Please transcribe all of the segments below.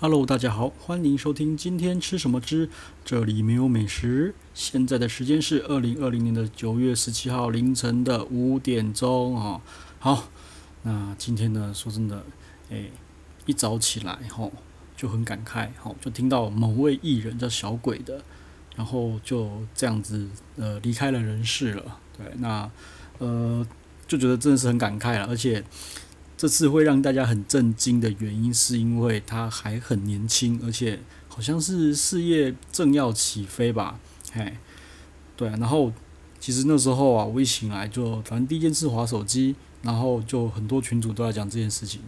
Hello，大家好，欢迎收听今天吃什么之，这里没有美食。现在的时间是二零二零年的九月十七号凌晨的五点钟啊。好，那今天呢，说真的，诶，一早起来哈就很感慨，哈，就听到某位艺人叫小鬼的，然后就这样子呃离开了人世了。对，那呃就觉得真的是很感慨了，而且。这次会让大家很震惊的原因，是因为他还很年轻，而且好像是事业正要起飞吧？嘿，对啊。然后其实那时候啊，我一醒来就反正第一件事滑手机，然后就很多群主都在讲这件事情。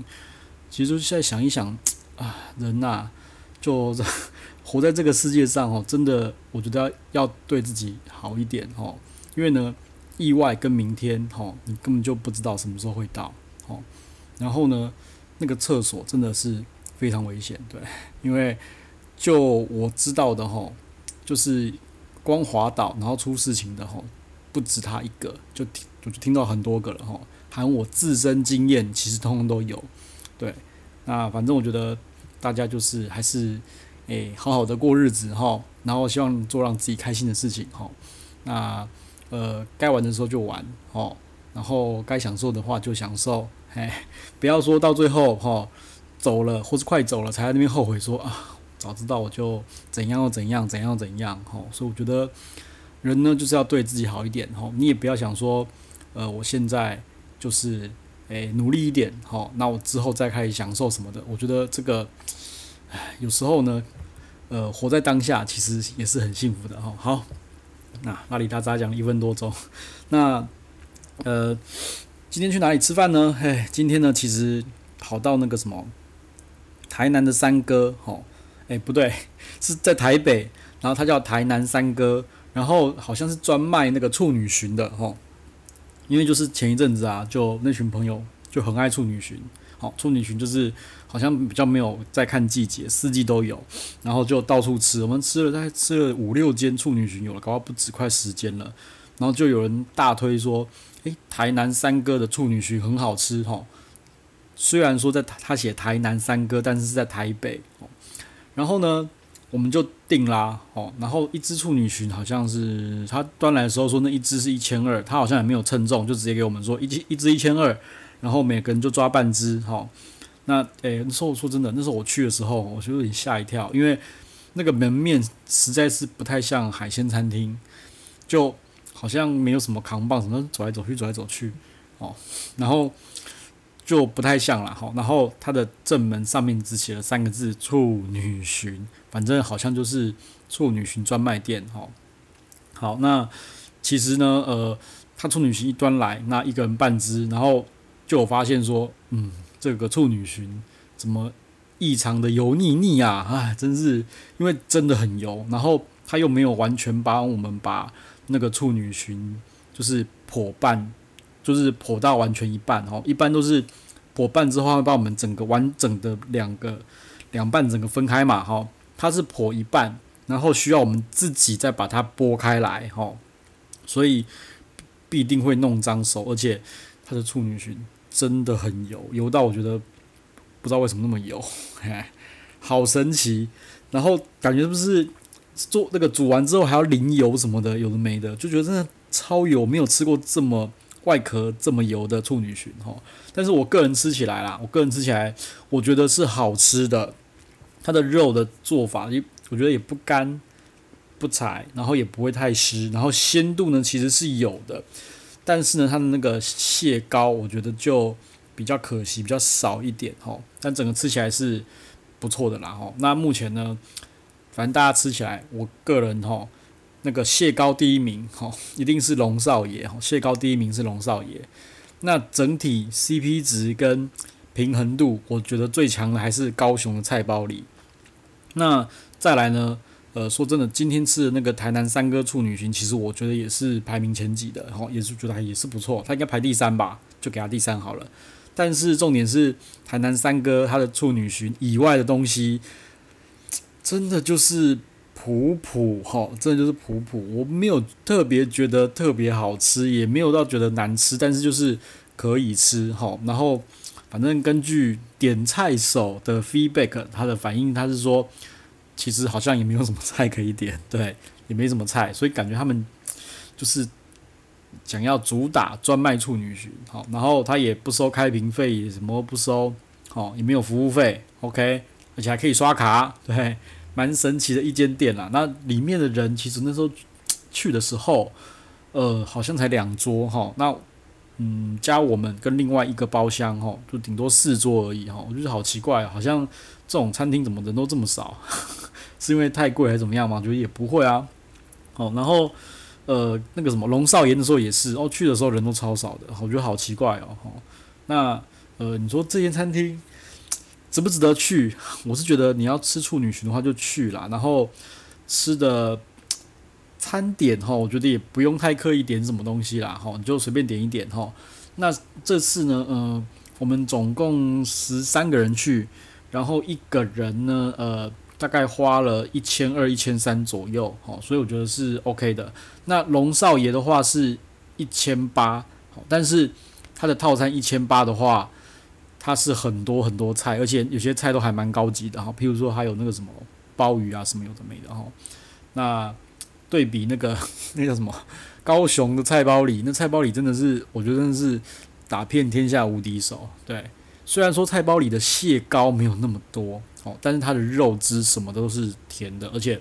其实现在想一想啊，人呐、啊，就 活在这个世界上哦，真的，我觉得要要对自己好一点哦，因为呢，意外跟明天哦，你根本就不知道什么时候会到哦。然后呢，那个厕所真的是非常危险，对，因为就我知道的吼，就是光滑倒然后出事情的吼，不止他一个，就听就听到很多个了吼，含我自身经验，其实通通都有，对，那反正我觉得大家就是还是诶好好的过日子哈，然后希望做让自己开心的事情哈，那呃该玩的时候就玩哦，然后该享受的话就享受。哎，不要说到最后哈，走了或是快走了，才在那边后悔说啊，早知道我就怎样怎样怎样怎样哈。所以我觉得人呢就是要对自己好一点哈。你也不要想说，呃，我现在就是诶努力一点哈，那我之后再开始享受什么的。我觉得这个，唉，有时候呢，呃，活在当下其实也是很幸福的哈。好，那拉里达扎讲了一分多钟，那呃。今天去哪里吃饭呢？嘿，今天呢，其实跑到那个什么台南的三哥，吼，哎，不对，是在台北，然后他叫台南三哥，然后好像是专卖那个处女蟳的，吼，因为就是前一阵子啊，就那群朋友就很爱处女蟳，好，处女蟳就是好像比较没有在看季节，四季都有，然后就到处吃，我们吃了大概吃了五六间处女蟳有了，搞到不止快十间了，然后就有人大推说。诶，台南三哥的处女蟳很好吃哈。虽然说在他写台南三哥，但是是在台北。然后呢，我们就订啦。哦，然后一只处女蟳好像是他端来的时候说那一只是一千二，他好像也没有称重，就直接给我们说一只一只一千二，然后每个人就抓半只哈。那诶，那时候说真的，那时候我去的时候，我就有点吓一跳，因为那个门面实在是不太像海鲜餐厅，就。好像没有什么扛棒，什么走来走去，走来走去，哦，然后就不太像了，好。然后它的正门上面只写了三个字“处女蟳”，反正好像就是处女蟳专卖店，哈。好，那其实呢，呃，他处女蟳一端来，那一个人半只，然后就有发现说，嗯，这个处女蟳怎么异常的油腻腻啊？哎，真是因为真的很油，然后他又没有完全帮我们把。那个处女蟳就是剖半，就是剖到完全一半哦。一般都是剖半之后会把我们整个完整的两个两半整个分开嘛，哈。它是剖一半，然后需要我们自己再把它剥开来，哈。所以必定会弄脏手，而且它的处女蟳真的很油，油到我觉得不知道为什么那么油，嘿，好神奇。然后感觉是不是？做那个煮完之后还要淋油什么的，有的没的，就觉得真的超油，没有吃过这么外壳这么油的处女裙哈。但是我个人吃起来啦，我个人吃起来，我觉得是好吃的。它的肉的做法，也我觉得也不干不柴，然后也不会太湿，然后鲜度呢其实是有的。但是呢，它的那个蟹膏，我觉得就比较可惜，比较少一点哈。但整个吃起来是不错的啦哈。那目前呢？反正大家吃起来，我个人吼，那个蟹膏第一名吼，一定是龙少爷吼。蟹膏第一名是龙少爷。那整体 CP 值跟平衡度，我觉得最强的还是高雄的菜包里。那再来呢？呃，说真的，今天吃的那个台南三哥处女蟳，其实我觉得也是排名前几的，然也是觉得还也是不错。他应该排第三吧，就给他第三好了。但是重点是台南三哥他的处女蟳以外的东西。真的就是普普哈，真的就是普普。我没有特别觉得特别好吃，也没有到觉得难吃，但是就是可以吃哈。然后反正根据点菜手的 feedback，他的反应他是说，其实好像也没有什么菜可以点，对，也没什么菜，所以感觉他们就是想要主打专卖处女裙，好，然后他也不收开瓶费，什么不收，好，也没有服务费，OK，而且还可以刷卡，对，蛮神奇的一间店啦。那里面的人其实那时候去的时候，呃，好像才两桌哈，那。嗯，加我们跟另外一个包厢哈，就顶多四桌而已哈，我觉得好奇怪，好像这种餐厅怎么人都这么少？是因为太贵还是怎么样吗？我觉得也不会啊。哦，然后呃，那个什么龙少爷的时候也是，哦，去的时候人都超少的，我觉得好奇怪哦。那呃，你说这间餐厅值不值得去？我是觉得你要吃处女裙的话就去啦，然后吃的。餐点哈，我觉得也不用太刻意点什么东西啦，哈，你就随便点一点哈。那这次呢，呃，我们总共十三个人去，然后一个人呢，呃，大概花了一千二、一千三左右，哈，所以我觉得是 OK 的。那龙少爷的话是一千八，但是他的套餐一千八的话，它是很多很多菜，而且有些菜都还蛮高级的哈，譬如说还有那个什么鲍鱼啊，什么有的没的哈，那。对比那个 那叫什么高雄的菜包里，那菜包里真的是我觉得真的是打遍天下无敌手。对，虽然说菜包里的蟹膏没有那么多哦，但是它的肉汁什么都是甜的，而且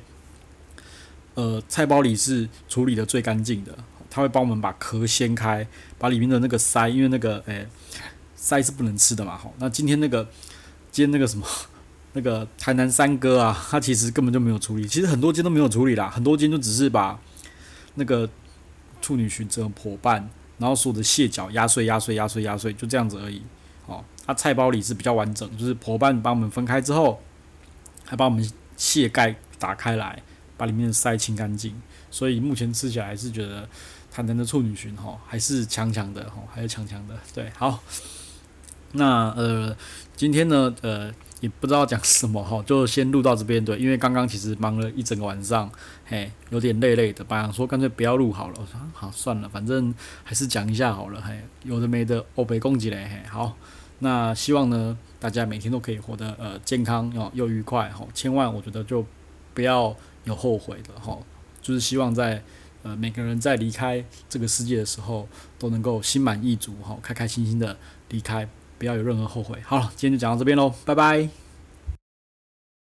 呃菜包里是处理的最干净的，他会帮我们把壳掀开，把里面的那个鳃，因为那个诶、腮是不能吃的嘛，好，那今天那个今天那个什么。那个台南三哥啊，他其实根本就没有处理，其实很多间都没有处理啦，很多间就只是把那个处女裙折破半，然后所有的蟹脚压碎、压碎、压碎、压碎，就这样子而已。哦，他菜包里是比较完整，就是破半帮我们分开之后，还把我们蟹盖打开来，把里面的鳃清干净。所以目前吃起来还是觉得台南的处女裙哈还是强强的哈，还是强强的。对，好，那呃今天呢呃。也不知道讲什么哈，就先录到这边对，因为刚刚其实忙了一整个晚上，嘿，有点累累的，本来说干脆不要录好了，我说好算了，反正还是讲一下好了，嘿，有的没的，欧北攻击嘞，嘿，好，那希望呢大家每天都可以活得呃健康哦又愉快哈，千万我觉得就不要有后悔的哈，就是希望在呃每个人在离开这个世界的时候都能够心满意足哈，开开心心的离开。不要有任何后悔。好了，今天就讲到这边喽，拜拜。